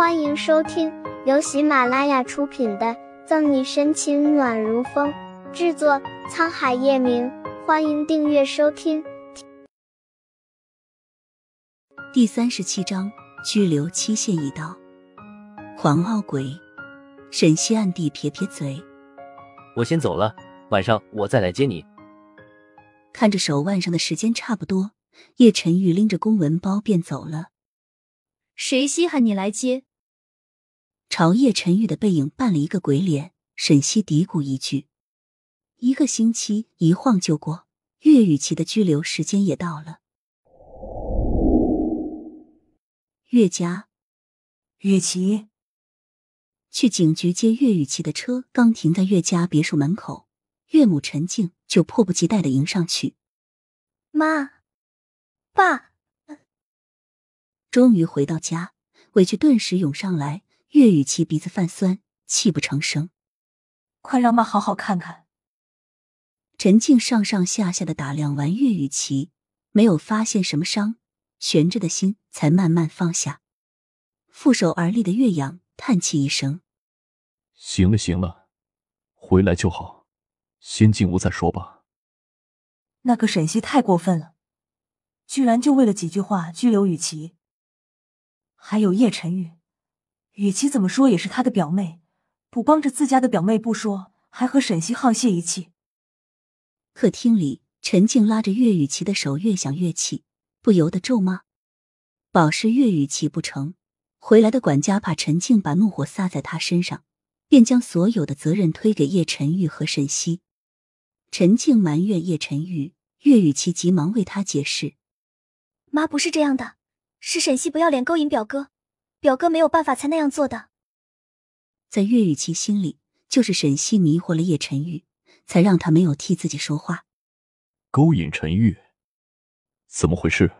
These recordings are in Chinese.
欢迎收听由喜马拉雅出品的《赠你深情暖如风》，制作沧海夜明。欢迎订阅收听。第三十七章，拘留期限已到。黄傲鬼，沈西暗地撇撇嘴：“我先走了，晚上我再来接你。”看着手腕上的时间差不多，叶晨玉拎着公文包便走了。谁稀罕你来接？朝叶晨玉的背影扮了一个鬼脸，沈西嘀咕一句。一个星期一晃就过，岳雨琪的拘留时间也到了。岳家，雨琪去警局接岳雨琪的车刚停在岳家别墅门口，岳母陈静就迫不及待的迎上去。妈，爸。终于回到家，委屈顿时涌上来。岳雨琪鼻子泛酸，泣不成声。快让妈好好看看。陈静上上下下的打量完岳雨琪，没有发现什么伤，悬着的心才慢慢放下。负手而立的岳阳叹气一声：“行了行了，回来就好，先进屋再说吧。”那个沈西太过分了，居然就为了几句话拘留雨琪。还有叶晨玉，雨琪怎么说也是他的表妹，不帮着自家的表妹不说，还和沈西沆瀣一气。客厅里，陈静拉着岳雨琪的手，越想越气，不由得咒骂：“保释岳雨琪不成？”回来的管家怕陈静把怒火撒在他身上，便将所有的责任推给叶晨玉和沈西。陈静埋怨叶晨玉，岳雨琪急忙为他解释：“妈不是这样的。”是沈西不要脸勾引表哥，表哥没有办法才那样做的。在岳雨琪心里，就是沈西迷惑了叶晨玉，才让他没有替自己说话。勾引陈玉，怎么回事？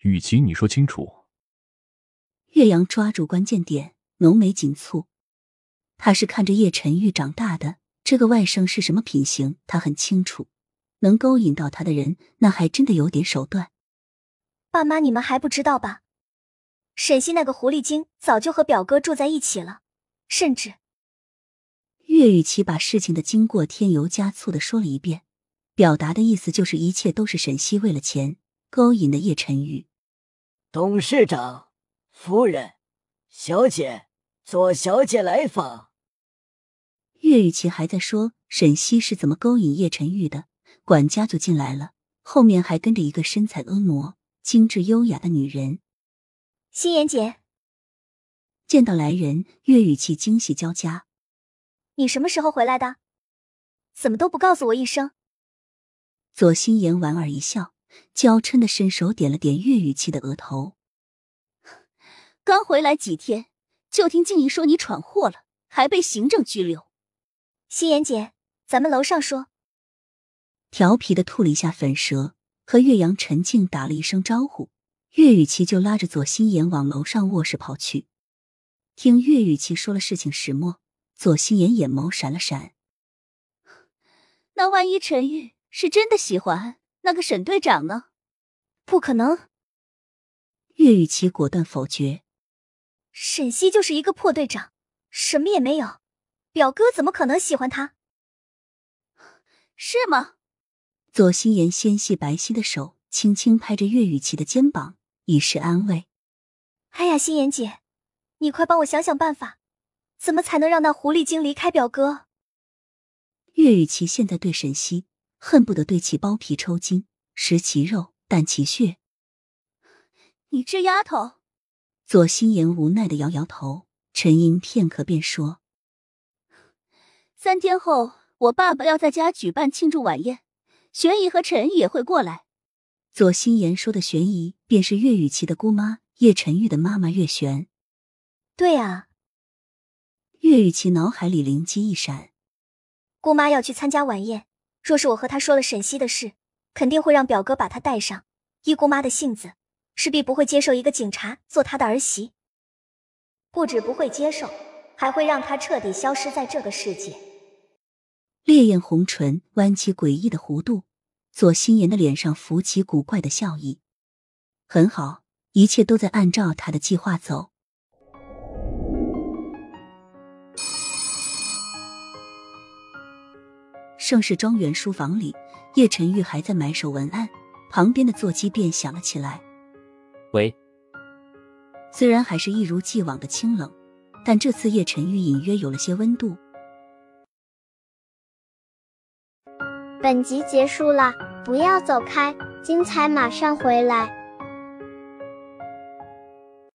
雨琪，你说清楚。岳阳抓住关键点，浓眉紧蹙。他是看着叶晨玉长大的，这个外甥是什么品行，他很清楚。能勾引到他的人，那还真的有点手段。爸妈，你们还不知道吧？沈西那个狐狸精早就和表哥住在一起了，甚至……岳雨琪把事情的经过添油加醋的说了一遍，表达的意思就是一切都是沈西为了钱勾引的叶晨玉。董事长、夫人、小姐、左小姐来访。岳雨琪还在说沈西是怎么勾引叶晨玉的，管家就进来了，后面还跟着一个身材婀娜。精致优雅的女人，心妍姐见到来人，月语气惊喜交加。你什么时候回来的？怎么都不告诉我一声？左心妍莞尔一笑，娇嗔的伸手点了点月语气的额头。刚回来几天，就听静怡说你闯祸了，还被行政拘留。心妍姐，咱们楼上说。调皮的吐了一下粉舌。和岳阳、陈静打了一声招呼，岳雨琪就拉着左心言往楼上卧室跑去。听岳雨琪说了事情始末，左心言眼眸闪了闪。那万一陈玉是真的喜欢那个沈队长呢？不可能！岳雨琪果断否决。沈西就是一个破队长，什么也没有，表哥怎么可能喜欢他？是吗？左心言纤细白皙的手轻轻拍着岳雨琪的肩膀，以示安慰。哎呀，心妍姐，你快帮我想想办法，怎么才能让那狐狸精离开表哥？岳雨琪现在对沈西恨不得对其剥皮抽筋，食其肉，啖其血。你这丫头！左心言无奈的摇摇头，沉吟片刻，便说：“三天后，我爸爸要在家举办庆祝晚宴。”玄仪和陈也会过来。左心言说的悬疑，便是岳雨琪的姑妈叶晨玉的妈妈岳璇。对啊，岳雨琪脑海里灵机一闪，姑妈要去参加晚宴，若是我和她说了沈西的事，肯定会让表哥把她带上。依姑妈的性子，势必不会接受一个警察做她的儿媳。不止不会接受，还会让她彻底消失在这个世界。烈焰红唇弯起诡异的弧度，左心妍的脸上浮起古怪的笑意。很好一切都在按照他的计划走。盛世庄园书房里叶晨玉还在埋首文案旁边的座机便响了起来喂。虽然还是一如既往的清冷但这次叶晨玉隐约有了些温度。本集结束了不要走开，精彩马上回来。